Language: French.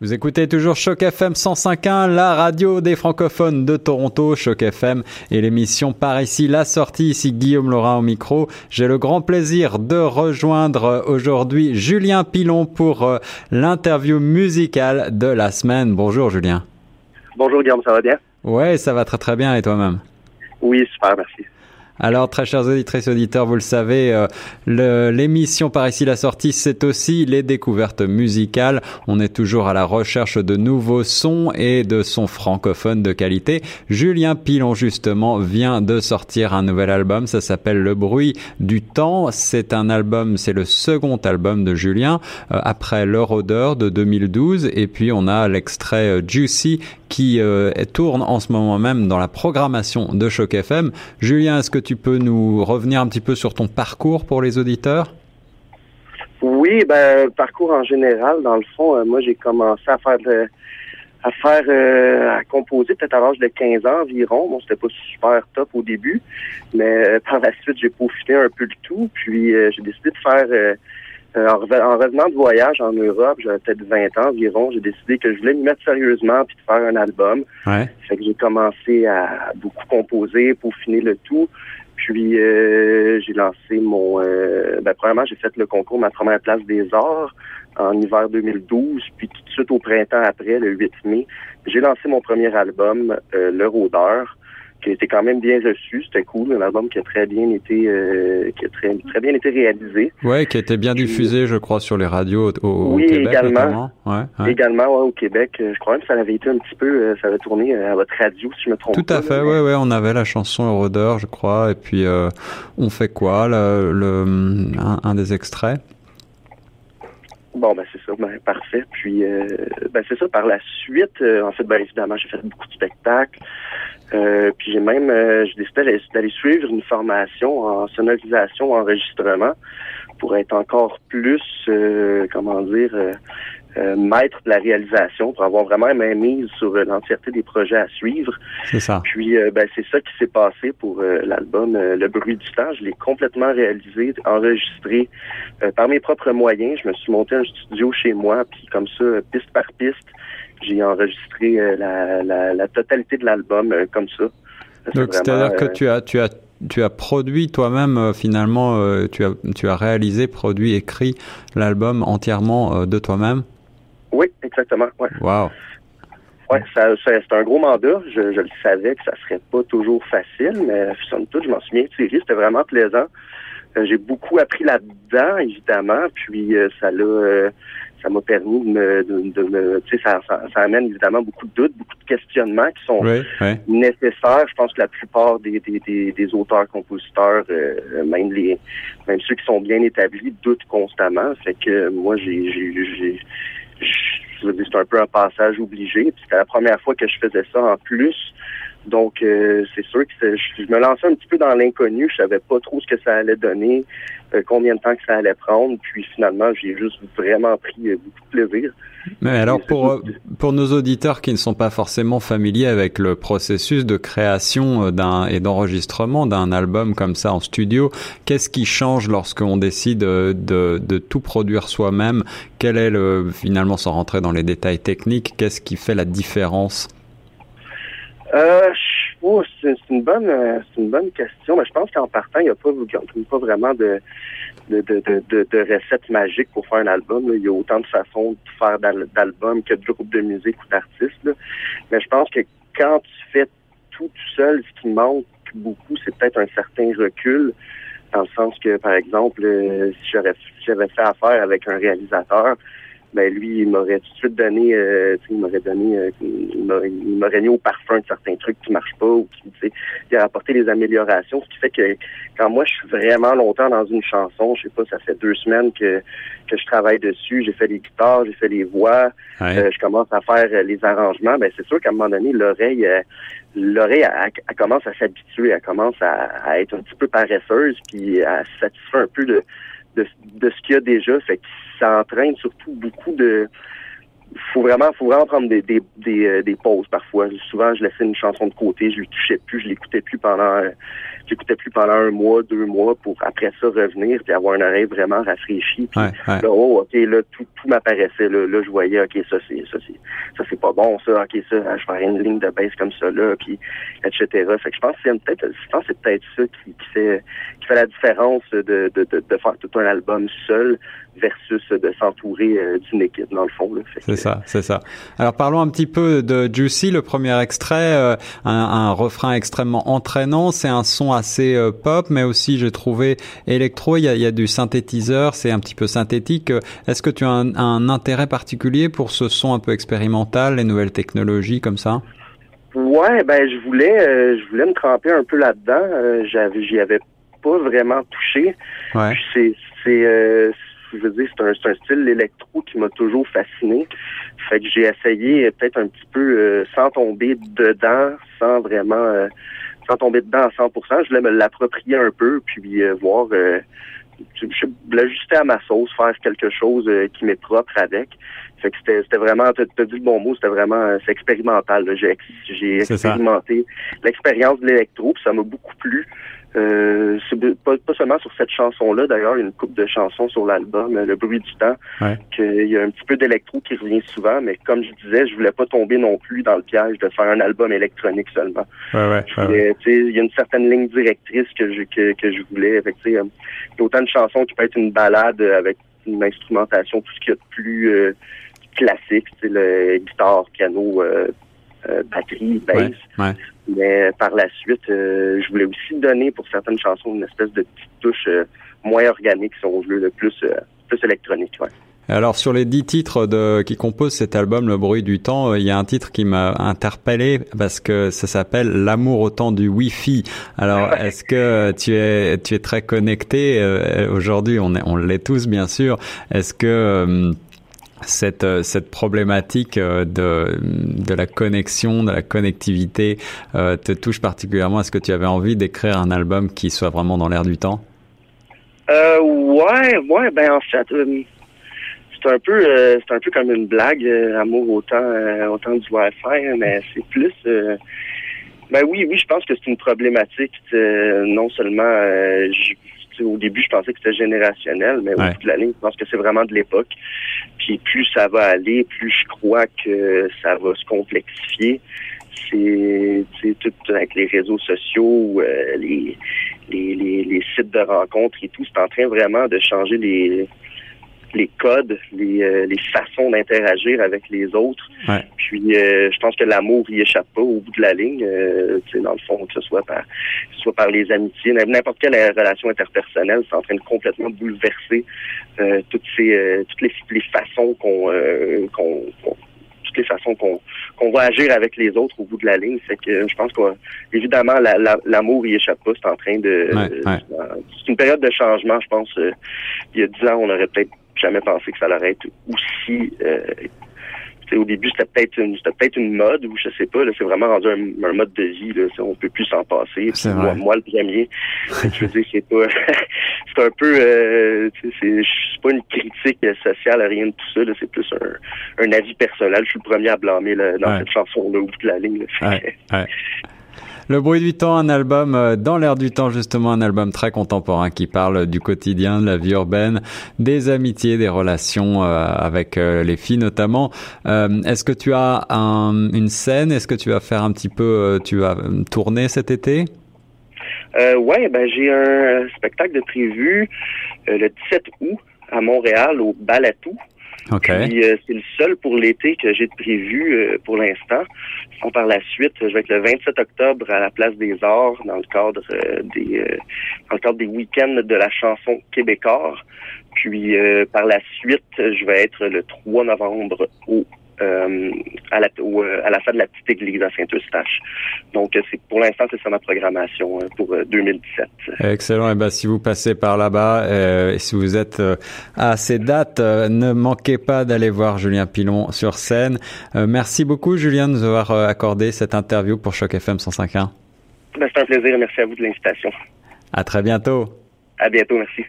Vous écoutez toujours Choc FM 105.1, la radio des francophones de Toronto, Choc FM et l'émission par ici, la sortie, ici Guillaume Laurin au micro. J'ai le grand plaisir de rejoindre aujourd'hui Julien Pilon pour euh, l'interview musicale de la semaine. Bonjour Julien. Bonjour Guillaume, ça va bien? Ouais, ça va très très bien et toi-même? Oui, super, merci. Alors, très chers auditrices et auditeurs, vous le savez, euh, l'émission par ici la sortie, c'est aussi les découvertes musicales. On est toujours à la recherche de nouveaux sons et de sons francophones de qualité. Julien Pilon, justement, vient de sortir un nouvel album. Ça s'appelle Le bruit du temps. C'est un album, c'est le second album de Julien, euh, après L'heure odeur de 2012. Et puis, on a l'extrait euh, Juicy qui tourne en ce moment même dans la programmation de Choc FM. Julien, est-ce que tu peux nous revenir un petit peu sur ton parcours pour les auditeurs? Oui, ben parcours en général, dans le fond, euh, moi j'ai commencé à faire à faire euh, à composer peut-être à l'âge de 15 ans environ. Bon, c'était pas super top au début, mais par la suite j'ai peaufiné un peu le tout, puis j'ai décidé de faire euh, en, revenant de voyage en Europe, j'avais peut-être 20 ans environ, j'ai décidé que je voulais me mettre sérieusement puis de faire un album. Ouais. Fait que j'ai commencé à beaucoup composer, pour finir le tout. Puis euh, j'ai lancé mon euh, ben premièrement j'ai fait le concours ma première place des arts en hiver 2012, puis tout de suite au printemps après, le 8 mai, j'ai lancé mon premier album, euh, Le Rôdeur qui a été quand même bien reçu. C'était cool, un album qui a très bien été, euh, qui a très, très bien été réalisé. Ouais, qui a été bien diffusé, je crois, sur les radios au, oui, Québec également. Ouais, Également, ouais, au Québec. Euh, je crois même que ça avait été un petit peu, euh, ça avait tourné à votre radio, si je me trompe Tout à fait, ouais, ouais. On avait la chanson Eurodeur, je crois, et puis on fait quoi, le, le un, des extraits. Bon, ben c'est ça, ben, parfait. Puis, ben c'est ça. Par la suite, en fait, ben évidemment, j'ai fait beaucoup de spectacles. Euh, puis j'ai même euh, j'ai décidé d'aller suivre une formation en sonorisation, enregistrement, pour être encore plus, euh, comment dire, maître de la réalisation, pour avoir vraiment une mise sur l'entièreté des projets à suivre. C'est ça. Puis ben, c'est ça qui s'est passé pour l'album Le bruit du temps. Je l'ai complètement réalisé, enregistré par mes propres moyens. Je me suis monté un studio chez moi, puis comme ça, piste par piste, j'ai enregistré euh, la, la, la, totalité de l'album euh, comme ça. Donc c'est-à-dire que euh, tu as tu as tu as produit toi-même finalement tu as tu as réalisé, produit, écrit l'album entièrement de toi-même? Oui, exactement. Ouais. Wow. Ouais, ça, c'est un gros mandat. Je, je, le savais que ça serait pas toujours facile, mais somme toute, je m'en bien tiré. C'était vraiment plaisant. j'ai beaucoup appris là-dedans, évidemment. Puis ça l'a ça m'a permis de me, de, me tu sais, ça, ça, amène évidemment beaucoup de doutes, beaucoup de questionnements qui sont nécessaires. Je pense que la plupart des, des, des, auteurs-compositeurs, euh, même les, même ceux qui sont bien établis, doutent constamment. Fait que moi, j'ai, c'est un peu un passage obligé. C'était la première fois que je faisais ça en plus. Donc, euh, c'est sûr que je me lançais un petit peu dans l'inconnu. Je savais pas trop ce que ça allait donner, euh, combien de temps que ça allait prendre. Puis finalement, j'ai juste vraiment pris euh, beaucoup de plaisir. Mais alors, pour, pour nos auditeurs qui ne sont pas forcément familiers avec le processus de création d'un et d'enregistrement d'un album comme ça en studio, qu'est-ce qui change lorsqu'on décide de, de tout produire soi-même? Quel est le, finalement, sans rentrer dans les détails techniques, qu'est-ce qui fait la différence? Euh, oh, c'est une bonne, euh, c'est une bonne question. Mais je pense qu'en partant, il n'y a pas, pas vraiment de de, de, de, de recettes magiques pour faire un album. Il y a autant de façons de faire d'albums que de groupes de musique ou d'artistes. Mais je pense que quand tu fais tout, tout seul, ce qui manque beaucoup, c'est peut-être un certain recul. Dans le sens que, par exemple, euh, si j'avais fait affaire avec un réalisateur, ben lui, il m'aurait tout de suite donné, euh, il m'aurait donné, euh, il m'aurait mis au parfum de certains trucs qui marchent pas ou qui, tu sais, il a apporté des améliorations, ce qui fait que quand moi je suis vraiment longtemps dans une chanson, je sais pas, ça fait deux semaines que que je travaille dessus, j'ai fait les guitares, j'ai fait les voix, euh, je commence à faire les arrangements, ben c'est sûr qu'à un moment donné, l'oreille, l'oreille, elle, commence à s'habituer, elle commence à, être un petit peu paresseuse, puis à se satisfaire un peu de de, de ce qu'il y a déjà. Fait que ça entraîne surtout beaucoup de faut vraiment, faut vraiment prendre des, des, des, des, pauses parfois. Souvent, je laissais une chanson de côté, je lui touchais plus, je l'écoutais plus pendant j'écoutais plus pendant un mois, deux mois pour après ça revenir puis avoir une oreille vraiment rafraîchie. Puis là, oh, ok, là tout, tout m'apparaissait. Là, là, je voyais, ok, ça c'est ça c'est ça c'est pas bon, ça, ok, ça, je ferais une ligne de baisse comme ça là, puis etc. Fait que je pense que c'est peut-être, je pense c'est peut-être ça qui, qui fait qui fait la différence de, de, de, de faire tout un album seul versus de s'entourer euh, d'une équipe dans le fond. C'est ça, c'est ça. Alors parlons un petit peu de Juicy, le premier extrait, euh, un, un, refrain extrêmement entraînant. C'est un son assez euh, pop, mais aussi j'ai trouvé électro. Il y a, il y a du synthétiseur, c'est un petit peu synthétique. Est-ce que tu as un, un, intérêt particulier pour ce son un peu expérimental, les nouvelles technologies comme ça? Ouais, ben je voulais, je voulais me tremper un peu là-dedans. j'avais, j'y avais pas vraiment touché. Ouais. C'est, c'est je veux dire, c'est un, un, style électro qui m'a toujours fasciné. Fait que j'ai essayé peut-être un petit peu euh, sans tomber dedans, sans vraiment euh, sans tomber dedans à 100%. Je voulais me l'approprier un peu, puis euh, voir l'ajuster à ma sauce, faire quelque chose qui m'est propre avec. Fait que c'était, vraiment, tu as dit le bon mot, c'était vraiment, c'est expérimental. J'ai, j'ai expérimenté l'expérience de l'électro, puis ça m'a beaucoup plu. Euh, pas, pas, seulement sur cette chanson-là, d'ailleurs, il y a une coupe de chansons sur l'album, Le bruit du temps, qu'il y a un petit peu d'électro qui revient souvent, mais comme je disais, je voulais pas tomber non plus dans le piège de faire un album électronique seulement. Ouais, il y a une certaine ligne directrice que je que, que je voulais. Avec, il y a autant de chansons qui peut être une balade avec une instrumentation, tout ce qu'il y a de plus euh, classique, c'est le guitare, piano, euh, euh, batterie, bass. Mais par la suite, euh, je voulais aussi donner pour certaines chansons une espèce de petite touche euh, moins organique, si on veut, le plus, plus électronique. Ouais. Alors sur les dix titres de, qui composent cet album, Le bruit du temps, il y a un titre qui m'a interpellé parce que ça s'appelle L'amour au temps du Wi-Fi. Alors est-ce que tu es tu es très connecté aujourd'hui? On est on l'est tous bien sûr. Est-ce que euh, cette problématique euh, de, de la connexion, de la connectivité euh, te touche particulièrement? Est-ce que tu avais envie d'écrire un album qui soit vraiment dans l'air du temps? Euh, Ouais, ouais, ben en fait, c'est un peu un peu comme une blague, amour autant autant du Wi-Fi, mais c'est plus ben oui, oui, je pense que c'est une problématique non seulement au début, je pensais que c'était générationnel, mais au bout de la ligne, je pense que c'est vraiment de l'époque. Puis plus ça va aller, plus je crois que ça va se complexifier. C'est tout avec les réseaux sociaux, euh, les, les, les, sites de rencontres et tout, c'est en train vraiment de changer les les codes, les, euh, les façons d'interagir avec les autres. Puis euh, je pense que l'amour y échappe pas au bout de la ligne. Euh, dans le fond, que ce soit par soit par les amitiés, n'importe quelle relation interpersonnelle, c'est en train de complètement bouleverser euh, toutes ces toutes les, les façons qu'on qu'on toutes les façons qu'on qu'on va agir avec les autres au bout de la ligne. C'est que je pense qu'évidemment, l'amour la, y échappe pas. C'est en train de. c'est une période de changement, je pense. il y a dix ans, on aurait peut-être jamais pensé que ça allait être aussi euh, au début, c'était peut-être une, c'était peut-être une mode ou je sais pas. Là, c'est vraiment rendu un, mode de vie. Là, on peut plus s'en passer. Moi, moi, le premier, je veux dire, c'est pas, c'est un peu, euh, c'est, pas une critique sociale, rien de tout ça. c'est plus un, un avis personnel. Je suis le premier à blâmer là, dans cette chanson-là au bout de la ligne. Le bruit du temps, un album euh, dans l'air du temps, justement, un album très contemporain qui parle du quotidien, de la vie urbaine, des amitiés, des relations euh, avec euh, les filles notamment. Est-ce que tu as un, une scène? Est-ce que tu vas faire un petit peu, tu vas tourner cet été? Euh, Ouais, ben j'ai un spectacle de prévu le 17 août à Montréal au Balatou. Okay. Euh, c'est le seul pour l'été que j'ai prévu euh, pour l'instant. par la suite, je vais être le 27 octobre à la Place des Arts dans le cadre euh, des dans le cadre des week-ends de la chanson québécois. Puis par la suite, je vais être le 3 novembre au euh, à, la, euh, à la fin de la petite église à Saint-Eustache. Donc, euh, c'est pour l'instant, c'est ça ma programmation pour 2017. Excellent. Et eh ben, si vous passez par là-bas et si vous êtes à ces dates, ne manquez pas d'aller voir Julien Pilon sur scène. merci beaucoup, Julien, de nous avoir accordé cette interview pour Choc FM 105.1. Ben, c'est un plaisir. Merci à vous de l'invitation. À très bientôt. À bientôt. Merci.